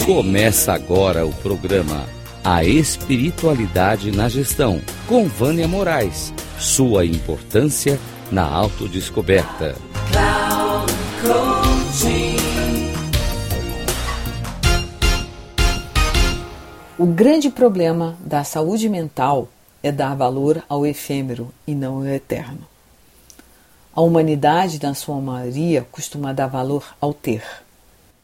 Começa agora o programa A Espiritualidade na Gestão, com Vânia Moraes. Sua importância na autodescoberta. O grande problema da saúde mental é dar valor ao efêmero e não ao eterno. A humanidade, na sua maioria, costuma dar valor ao ter.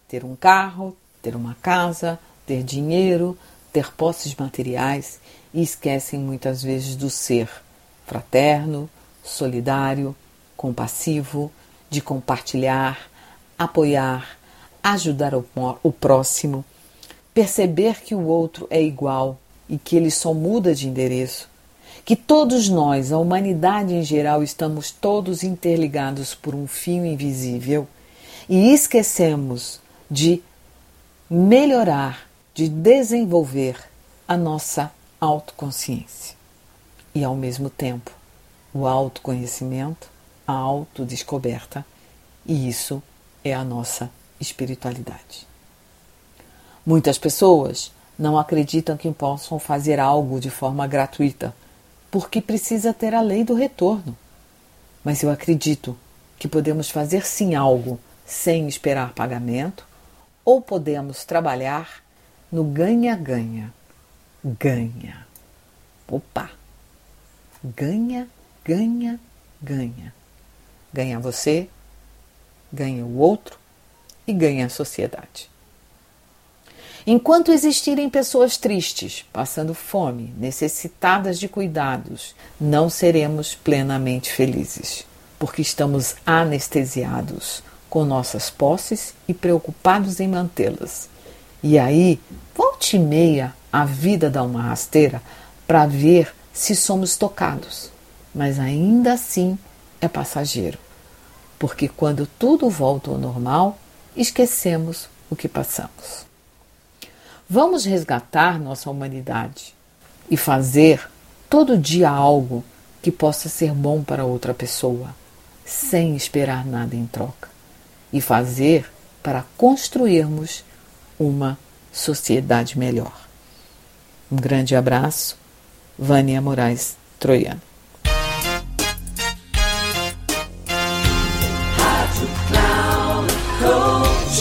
Ter um carro, ter uma casa, ter dinheiro, ter posses materiais e esquecem muitas vezes do ser fraterno, solidário, compassivo, de compartilhar, apoiar, ajudar o, o próximo, perceber que o outro é igual e que ele só muda de endereço, que todos nós, a humanidade em geral, estamos todos interligados por um fio invisível e esquecemos de melhorar, de desenvolver a nossa autoconsciência. E ao mesmo tempo, o autoconhecimento, a autodescoberta, e isso é a nossa espiritualidade. Muitas pessoas não acreditam que possam fazer algo de forma gratuita, porque precisa ter a lei do retorno. Mas eu acredito que podemos fazer sim algo sem esperar pagamento ou podemos trabalhar no ganha-ganha. Ganha. Opa! Ganha, ganha, ganha. Ganha você, ganha o outro e ganha a sociedade. Enquanto existirem pessoas tristes, passando fome, necessitadas de cuidados, não seremos plenamente felizes, porque estamos anestesiados com nossas posses e preocupados em mantê-las. E aí, volte e meia, a vida dá uma rasteira para ver se somos tocados, mas ainda assim é passageiro, porque quando tudo volta ao normal, esquecemos o que passamos. Vamos resgatar nossa humanidade e fazer todo dia algo que possa ser bom para outra pessoa, sem esperar nada em troca e fazer para construirmos uma sociedade melhor. Um grande abraço, Vânia Moraes Troiano.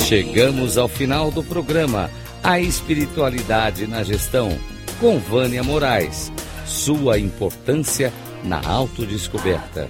Chegamos ao final do programa A Espiritualidade na Gestão, com Vânia Moraes. Sua importância na autodescoberta.